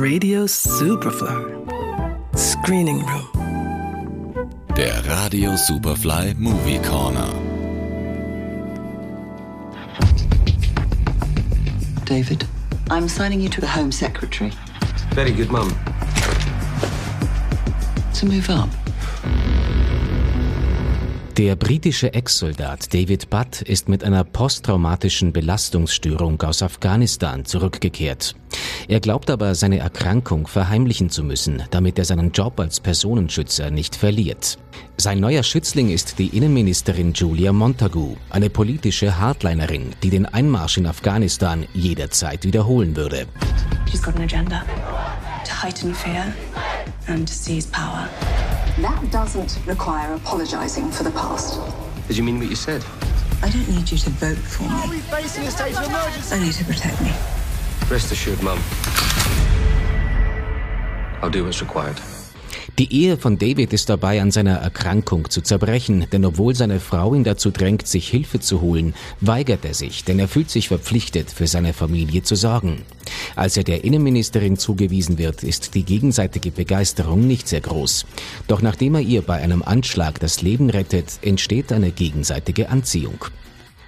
Radio Superfly. Screening Room. Der Radio Superfly Movie Corner. David, I'm assigning you to the Home Secretary. Very good, Mum. To move up. Der britische Ex-Soldat David Butt ist mit einer posttraumatischen Belastungsstörung aus Afghanistan zurückgekehrt. Er glaubt aber, seine Erkrankung verheimlichen zu müssen, damit er seinen Job als Personenschützer nicht verliert. Sein neuer Schützling ist die Innenministerin Julia Montagu, eine politische Hardlinerin, die den Einmarsch in Afghanistan jederzeit wiederholen würde. She's got an agenda to heighten fear and to seize power. That doesn't require apologizing for the past. Did you mean what you said? I don't need you to vote for me. Only to protect me. Rest assured, Mum. I'll do what's required. Die Ehe von David ist dabei an seiner Erkrankung zu zerbrechen, denn obwohl seine Frau ihn dazu drängt, sich Hilfe zu holen, weigert er sich, denn er fühlt sich verpflichtet, für seine Familie zu sorgen. Als er der Innenministerin zugewiesen wird, ist die gegenseitige Begeisterung nicht sehr groß. Doch nachdem er ihr bei einem Anschlag das Leben rettet, entsteht eine gegenseitige Anziehung.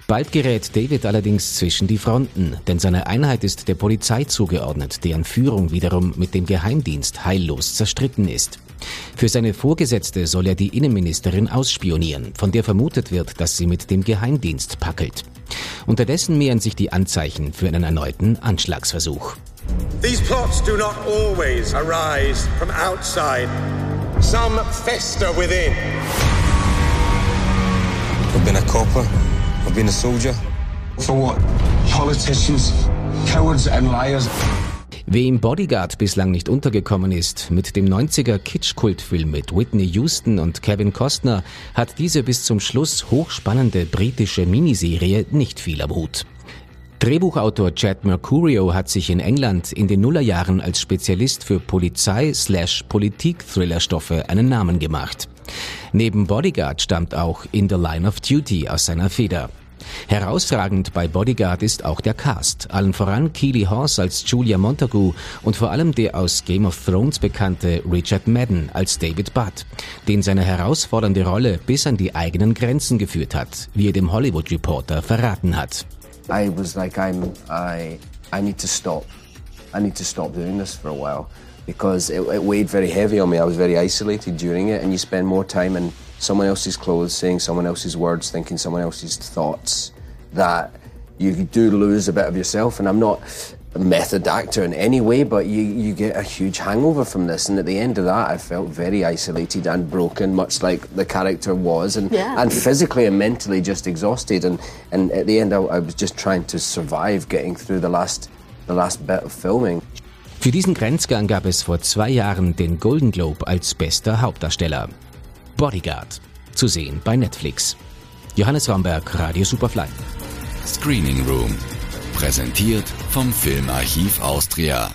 Bald gerät David allerdings zwischen die Fronten, denn seine Einheit ist der Polizei zugeordnet, deren Führung wiederum mit dem Geheimdienst heillos zerstritten ist. Für seine Vorgesetzte soll er die Innenministerin ausspionieren, von der vermutet wird, dass sie mit dem Geheimdienst packelt. Unterdessen mehren sich die Anzeichen für einen erneuten Anschlagsversuch. These plots do not always arise from outside. Some fester within. I've been a copper. Been a soldier. For what? Politicians, cowards and liars. Wem Bodyguard bislang nicht untergekommen ist, mit dem 90er Kitsch-Kultfilm mit Whitney Houston und Kevin Costner hat diese bis zum Schluss hochspannende britische Miniserie nicht viel am Hut. Drehbuchautor Chad Mercurio hat sich in England in den Nullerjahren als Spezialist für Polizei-Politik-Thriller-Stoffe einen Namen gemacht. Neben Bodyguard stammt auch In the Line of Duty aus seiner Feder. Herausragend bei Bodyguard ist auch der Cast, allen voran Keely Hawes als Julia Montagu und vor allem der aus Game of Thrones bekannte Richard Madden als David Butt, den seine herausfordernde Rolle bis an die eigenen Grenzen geführt hat, wie er dem Hollywood Reporter verraten hat. I was like, I'm, I, I need to stop. I need to stop doing this for a while because it, it weighed very heavy on me. I was very isolated during it, and you spend more time in someone else's clothes, saying someone else's words, thinking someone else's thoughts, that you do lose a bit of yourself. And I'm not a method actor in any way, but you, you get a huge hangover from this. And at the end of that, I felt very isolated and broken, much like the character was, and, Yeah. and physically and mentally just exhausted. And, and at the end, I, I was just trying to survive getting through the last, the last bit of filming. Für diesen Grenzgang gab es vor zwei Jahren den Golden Globe als bester Hauptdarsteller. Bodyguard. Zu sehen bei Netflix. Johannes Ramberg, Radio Superfly. Screening Room. Präsentiert vom Filmarchiv Austria.